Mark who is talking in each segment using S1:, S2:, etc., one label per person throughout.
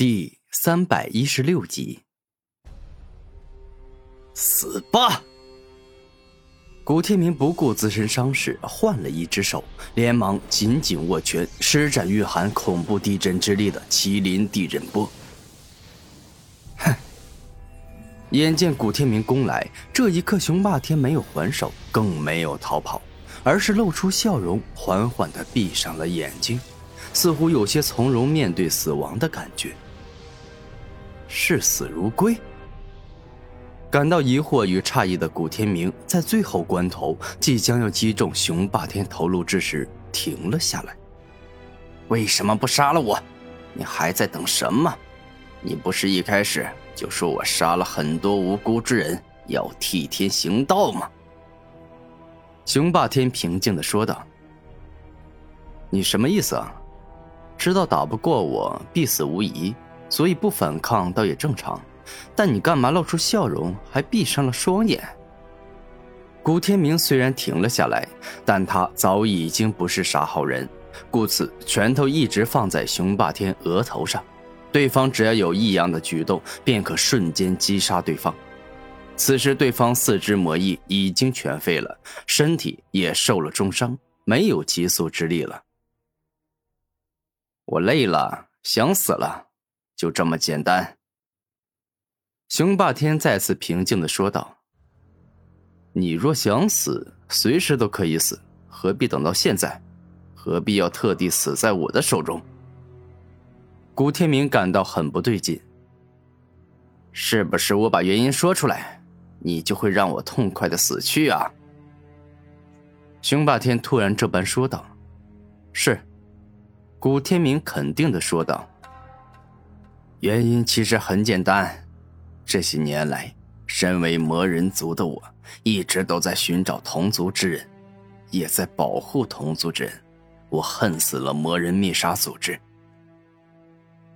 S1: 第三百一十六集，
S2: 死吧！
S1: 古天明不顾自身伤势，换了一只手，连忙紧紧握拳，施展蕴含恐怖地震之力的麒麟地震波。哼！眼见古天明攻来，这一刻熊霸天没有还手，更没有逃跑，而是露出笑容，缓缓的闭上了眼睛，似乎有些从容面对死亡的感觉。视死如归。感到疑惑与诧异的古天明，在最后关头即将要击中熊霸天头颅之时，停了下来。
S2: 为什么不杀了我？你还在等什么？你不是一开始就说我杀了很多无辜之人，要替天行道吗？
S1: 熊霸天平静的说道：“你什么意思啊？知道打不过我，必死无疑。”所以不反抗倒也正常，但你干嘛露出笑容，还闭上了双眼？古天明虽然停了下来，但他早已经不是啥好人，故此拳头一直放在熊霸天额头上，对方只要有异样的举动，便可瞬间击杀对方。此时对方四肢魔翼已经全废了，身体也受了重伤，没有急速之力了。
S2: 我累了，想死了。就这么简单。
S1: 熊霸天再次平静的说道：“你若想死，随时都可以死，何必等到现在？何必要特地死在我的手中？”古天明感到很不对劲。
S2: 是不是我把原因说出来，你就会让我痛快的死去啊？
S1: 熊霸天突然这般说道：“是。”古天明肯定的说道。原因其实很简单，这些年来，身为魔人族的我，一直都在寻找同族之人，也在保护同族之人。我恨死了魔人灭杀组织，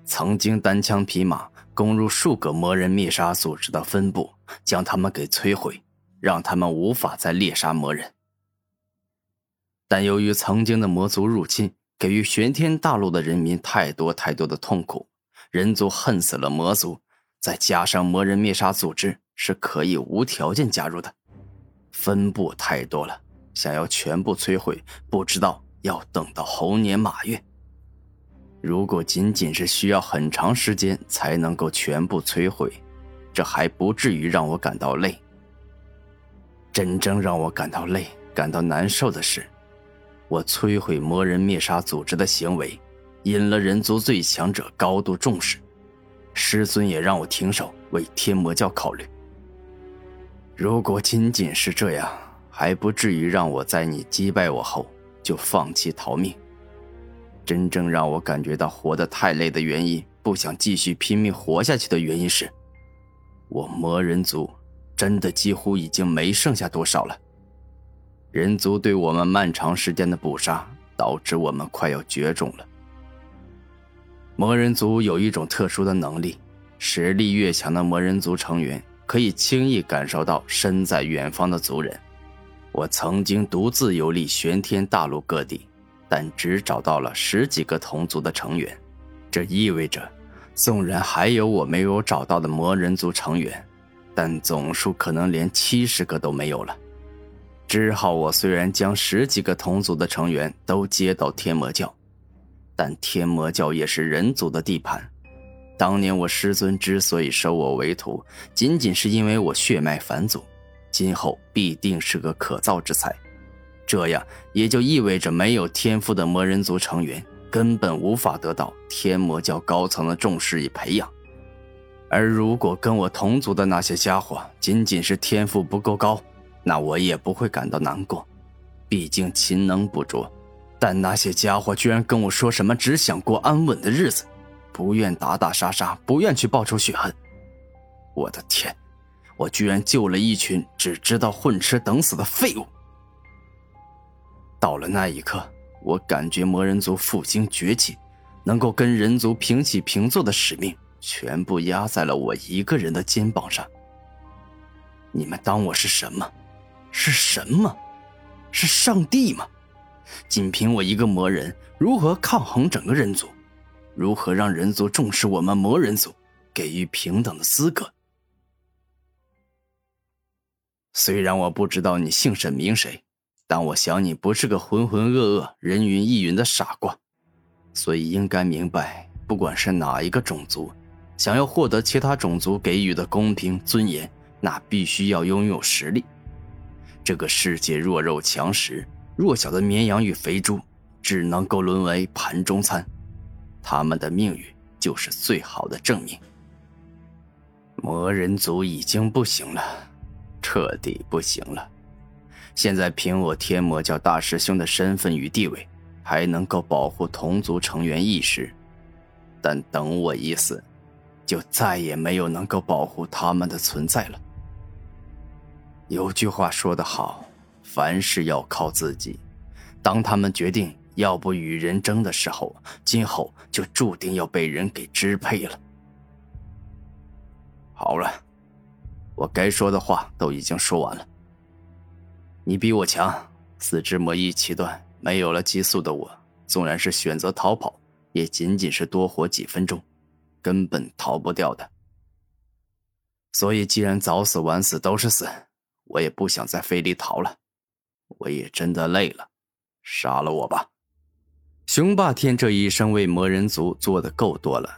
S1: 曾经单枪匹马攻入数个魔人灭杀组织的分部，将他们给摧毁，让他们无法再猎杀魔人。但由于曾经的魔族入侵，给予玄天大陆的人民太多太多的痛苦。人族恨死了魔族，再加上魔人灭杀组织是可以无条件加入的，分部太多了，想要全部摧毁，不知道要等到猴年马月。如果仅仅是需要很长时间才能够全部摧毁，这还不至于让我感到累。真正让我感到累、感到难受的是，我摧毁魔人灭杀组织的行为。引了人族最强者高度重视，师尊也让我停手，为天魔教考虑。如果仅仅是这样，还不至于让我在你击败我后就放弃逃命。真正让我感觉到活得太累的原因，不想继续拼命活下去的原因是，我魔人族真的几乎已经没剩下多少了。人族对我们漫长时间的捕杀，导致我们快要绝种了。魔人族有一种特殊的能力，实力越强的魔人族成员可以轻易感受到身在远方的族人。我曾经独自游历玄天大陆各地，但只找到了十几个同族的成员。这意味着，纵然还有我没有找到的魔人族成员，但总数可能连七十个都没有了。之后我虽然将十几个同族的成员都接到天魔教。但天魔教也是人族的地盘，当年我师尊之所以收我为徒，仅仅是因为我血脉返祖，今后必定是个可造之才。这样也就意味着没有天赋的魔人族成员根本无法得到天魔教高层的重视与培养。而如果跟我同族的那些家伙仅仅是天赋不够高，那我也不会感到难过，毕竟勤能补拙。但那些家伙居然跟我说什么只想过安稳的日子，不愿打打杀杀，不愿去报仇雪恨。我的天，我居然救了一群只知道混吃等死的废物！到了那一刻，我感觉魔人族复兴崛起，能够跟人族平起平坐的使命，全部压在了我一个人的肩膀上。你们当我是什么？是神吗？是上帝吗？仅凭我一个魔人，如何抗衡整个人族？
S2: 如何让人族重视我们魔人族，给予平等的资格？虽然我不知道你姓沈名谁，但我想你不是个浑浑噩噩、人云亦云的傻瓜，所以应该明白，不管是哪一个种族，想要获得其他种族给予的公平尊严，那必须要拥有实力。这个世界弱肉强食，弱小的绵羊与肥猪只能够沦为盘中餐，他们的命运就是最好的证明。魔人族已经不行了。彻底不行了。现在凭我天魔教大师兄的身份与地位，还能够保护同族成员一时，但等我一死，就再也没有能够保护他们的存在了。有句话说得好，凡事要靠自己。当他们决定要不与人争的时候，今后就注定要被人给支配了。好了。我该说的话都已经说完了。你比我强，四肢魔一气断，没有了激素的我，纵然是选择逃跑，也仅仅是多活几分钟，根本逃不掉的。所以，既然早死晚死都是死，我也不想再费力逃了。我也真的累了，杀了我吧。
S1: 雄霸天这一生为魔人族做的够多了，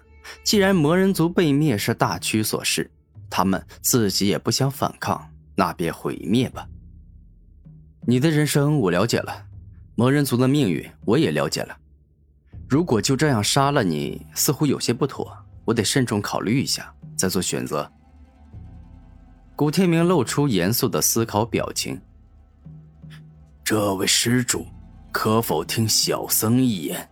S1: 既然魔人族被灭是大趋所示。他们自己也不想反抗，那便毁灭吧。你的人生我了解了，魔人族的命运我也了解了。如果就这样杀了你，似乎有些不妥，我得慎重考虑一下，再做选择。古天明露出严肃的思考表情。
S2: 这位施主，可否听小僧一言？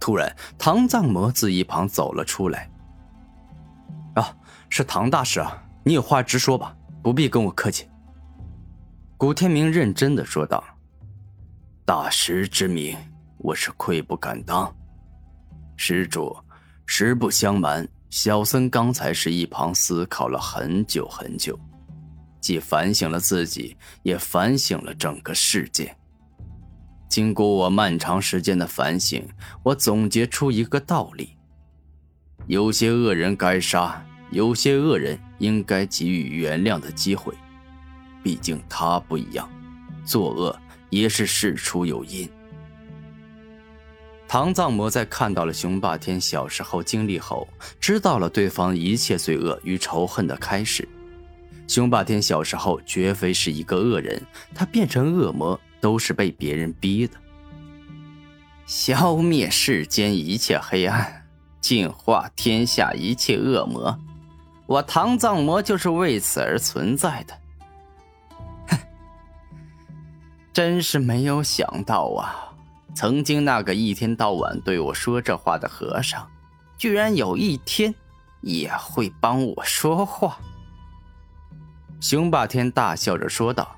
S1: 突然，唐藏魔自一旁走了出来。啊。是唐大师啊，你有话直说吧，不必跟我客气。”
S2: 古天明认真的说道，“大师之名，我是愧不敢当。施主，实不相瞒，小僧刚才是一旁思考了很久很久，既反省了自己，也反省了整个世界。经过我漫长时间的反省，我总结出一个道理：有些恶人该杀。”有些恶人应该给予原谅的机会，毕竟他不一样，作恶也是事出有因。
S1: 唐藏魔在看到了雄霸天小时候经历后，知道了对方一切罪恶与仇恨的开始。雄霸天小时候绝非是一个恶人，他变成恶魔都是被别人逼的。
S2: 消灭世间一切黑暗，净化天下一切恶魔。我唐藏魔就是为此而存在的，哼！真是没有想到啊！曾经那个一天到晚对我说这话的和尚，居然有一天也会帮我说话。
S1: 雄霸天大笑着说道：“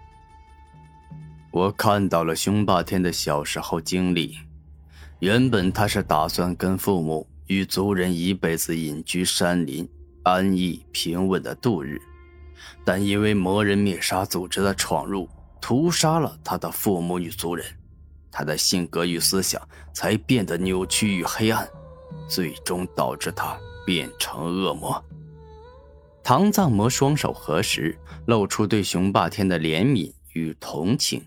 S1: 我看到了雄霸天的小时候经历，原本他是打算跟父母与族人一辈子隐居山林。”安逸平稳的度日，但因为魔人灭杀组织的闯入，屠杀了他的父母与族人，他的性格与思想才变得扭曲与黑暗，最终导致他变成恶魔。唐藏魔双手合十，露出对熊霸天的怜悯与同情。